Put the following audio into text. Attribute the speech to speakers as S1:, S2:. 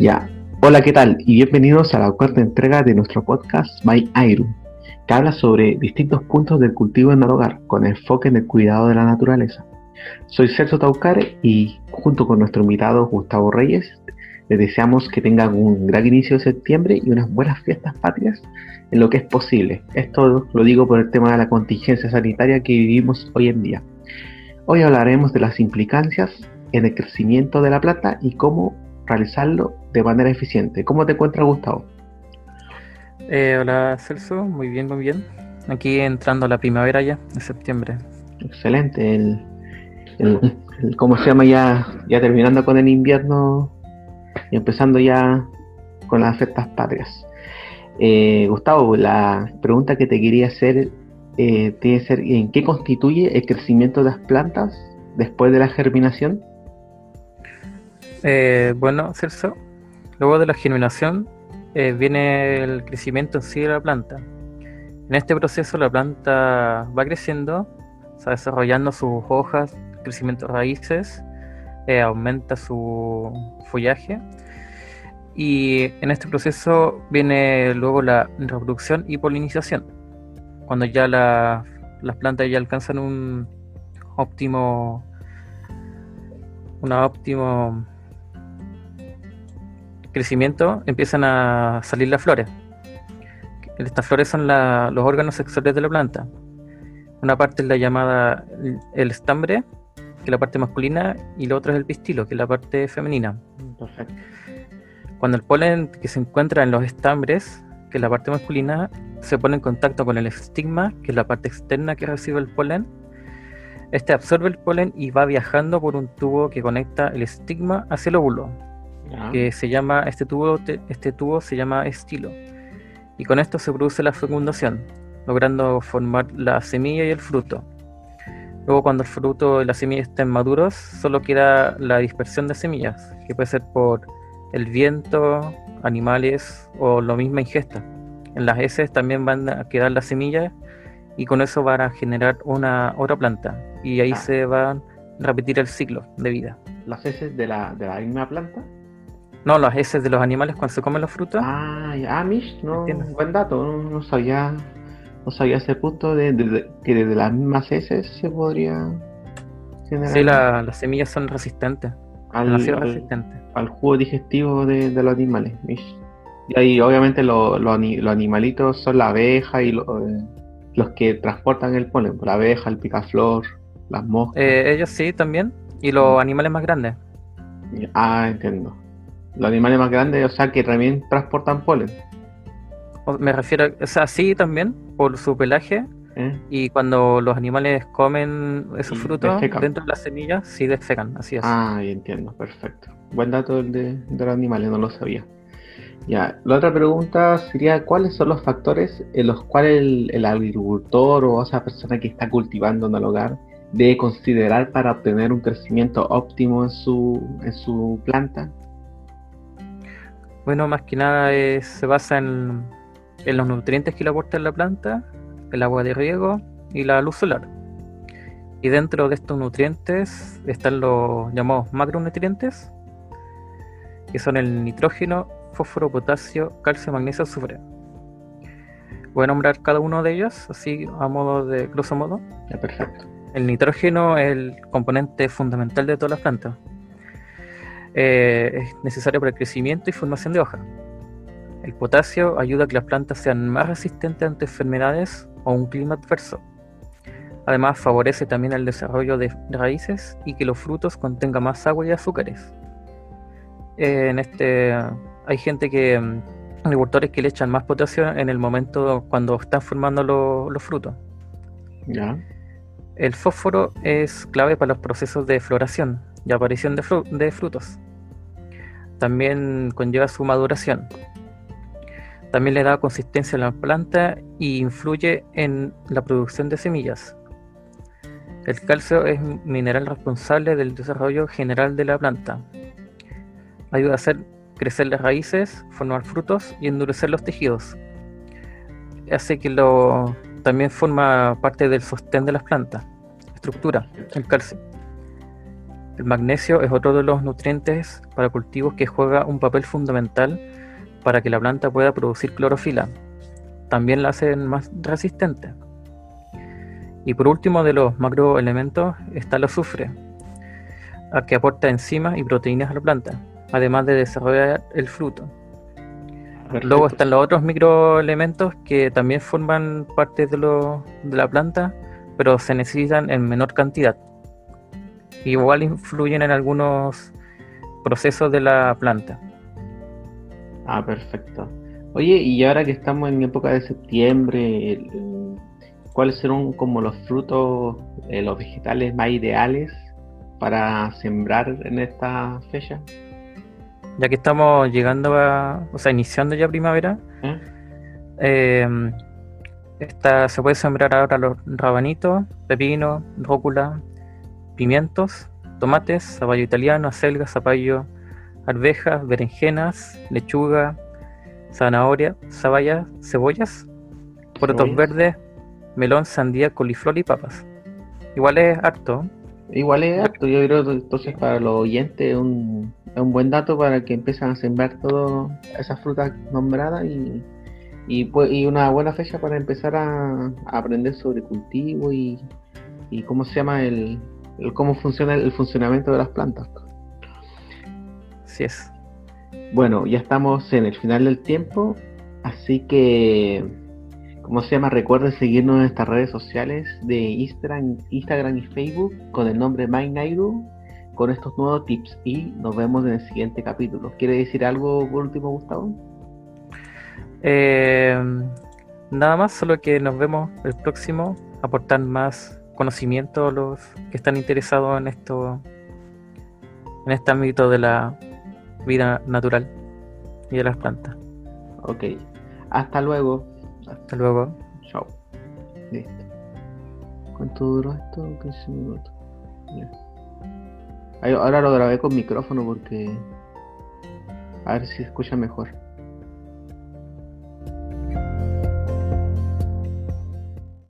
S1: Ya. Hola, ¿qué tal? Y bienvenidos a la cuarta entrega de nuestro podcast My Iron, que habla sobre distintos puntos del cultivo en el hogar, con enfoque en el cuidado de la naturaleza. Soy Celso Taucare y junto con nuestro invitado Gustavo Reyes, les deseamos que tengan un gran inicio de septiembre y unas buenas fiestas patrias en lo que es posible. Esto lo digo por el tema de la contingencia sanitaria que vivimos hoy en día. Hoy hablaremos de las implicancias en el crecimiento de la planta y cómo realizarlo de manera eficiente. ¿Cómo te encuentras, Gustavo?
S2: Eh, hola Celso, muy bien, muy bien. Aquí entrando la primavera ya, de septiembre.
S1: Excelente. El, el, ¿Cómo se llama ya? Ya terminando con el invierno y empezando ya con las fiestas patrias. Eh, Gustavo, la pregunta que te quería hacer eh, tiene que ser ¿en qué constituye el crecimiento de las plantas después de la germinación?
S2: Eh, bueno, Celso, luego de la germinación eh, viene el crecimiento en sí de la planta. En este proceso la planta va creciendo, va desarrollando sus hojas, crecimiento de raíces, eh, aumenta su follaje y en este proceso viene luego la reproducción y polinización. Cuando ya las plantas ya alcanzan un óptimo una óptimo crecimiento empiezan a salir las flores. Estas flores son los órganos sexuales de la planta. Una parte es la llamada el estambre, que es la parte masculina, y la otra es el pistilo, que es la parte femenina. Cuando el polen que se encuentra en los estambres, que es la parte masculina, se pone en contacto con el estigma, que es la parte externa que recibe el polen, este absorbe el polen y va viajando por un tubo que conecta el estigma hacia el óvulo, que se llama, este tubo, este tubo se llama estilo. Y con esto se produce la fecundación, logrando formar la semilla y el fruto. Luego cuando el fruto y la semilla estén maduros, solo queda la dispersión de semillas, que puede ser por el viento, animales o la misma ingesta. En las heces también van a quedar las semillas y con eso van a generar una otra planta y ahí ah. se va a repetir el ciclo de vida.
S1: ¿Las heces de la, de la misma planta?
S2: No, las heces de los animales cuando se comen los frutos.
S1: Ah, ah, Mish, no, buen dato, no, sabía, no sabía ese punto de, que desde las mismas heces se podría
S2: generar. Sí, las semillas son resistentes.
S1: Al, al, jugo digestivo de, los animales, Mish. Y ahí obviamente los animalitos son la abeja y eh, los que transportan el polen, la abeja, el picaflor, las moscas.
S2: Eh, ellos sí también, y los mm. animales más grandes.
S1: Ah, entiendo los animales más grandes, o sea, que también transportan polen.
S2: Me refiero, o sea, sí también, por su pelaje. ¿Eh? Y cuando los animales comen esos frutos dentro de las semillas, sí defecan, así es.
S1: Ah, entiendo, perfecto. Buen dato el de, los animales, no lo sabía. Ya, la otra pregunta sería, ¿cuáles son los factores en los cuales el, el agricultor o esa persona que está cultivando en el hogar debe considerar para obtener un crecimiento óptimo en su, en su planta?
S2: Bueno, más que nada se basa en, los nutrientes que le aporta la planta, el agua de riego y la luz solar. Y dentro de estos nutrientes están los llamados macronutrientes, que son el nitrógeno, fósforo, potasio, calcio, magnesio, azufre. Voy a nombrar cada uno de ellos, así a modo de grosso modo.
S1: perfecto.
S2: El nitrógeno es el componente fundamental de todas las plantas eh, es necesario para el crecimiento y formación de hoja. El potasio ayuda a que las plantas sean más resistentes ante enfermedades o un clima adverso. Además, favorece también el desarrollo de raíces y que los frutos contengan más agua y azúcares. Eh, en este hay gente que mm, agricultores que le echan más potasio en el momento cuando están formando los frutos. El fósforo es clave para los procesos de floración y aparición de frutos también conlleva su maduración. También le da consistencia a la planta y influye en la producción de semillas. El calcio es mineral responsable del desarrollo general de la planta. Ayuda a hacer crecer las raíces, formar frutos y endurecer los tejidos. Hace que lo también forma parte del sostén de las plantas, estructura, el calcio. El magnesio es otro de los nutrientes para cultivos que juega un papel fundamental para que la planta pueda producir clorofila. También la hacen más resistente. Y por último de los macroelementos está el azufre, que aporta enzimas y proteínas a la planta, además de desarrollar el fruto. Luego están los otros microelementos que también forman parte de, de la planta, pero se necesitan en menor cantidad. Igual influyen en algunos procesos de la planta.
S1: Ah, perfecto. Oye, y ahora que estamos en época de septiembre, ¿cuáles serán como los frutos, eh, los vegetales más ideales para sembrar en esta fecha?
S2: Ya que estamos llegando a, o sea, iniciando ya primavera, ¿Eh? Em, esta, se puede sembrar ahora los rabanitos, pepino, rócula, pimientos, tomates, zapallo italiano, acelga, zapallo, arvejas, berenjenas, lechuga, zanahoria, cebollas, cebollas, porotos verdes, melón, sandía, coliflor y papas. Igual es harto.
S1: Igual es harto, yo creo entonces para los oyentes es un, un buen dato para que empiecen a sembrar todas esas frutas nombradas y, y, pues, y, una buena fecha para empezar a, aprender sobre cultivo y, y, cómo se llama el, cómo funciona el funcionamiento de las plantas.
S2: Así es.
S1: Bueno, ya estamos en el final del tiempo, así que, como se llama? Recuerden seguirnos en estas redes sociales de Instagram, Instagram y Facebook con el nombre MyNairu con estos nuevos tips y nos vemos en el siguiente capítulo. ¿Quiere decir algo por último, Gustavo?
S2: Eh, nada más, solo que nos vemos el próximo, aportar más conocimiento los que están interesados en esto, en este ámbito de la vida natural y de las plantas.
S1: Ok, hasta luego.
S2: Hasta luego.
S1: Chao. Listo. ¿Cuánto duró esto? 15 minutos. Ahora lo grabé con micrófono porque... A ver si se escucha mejor.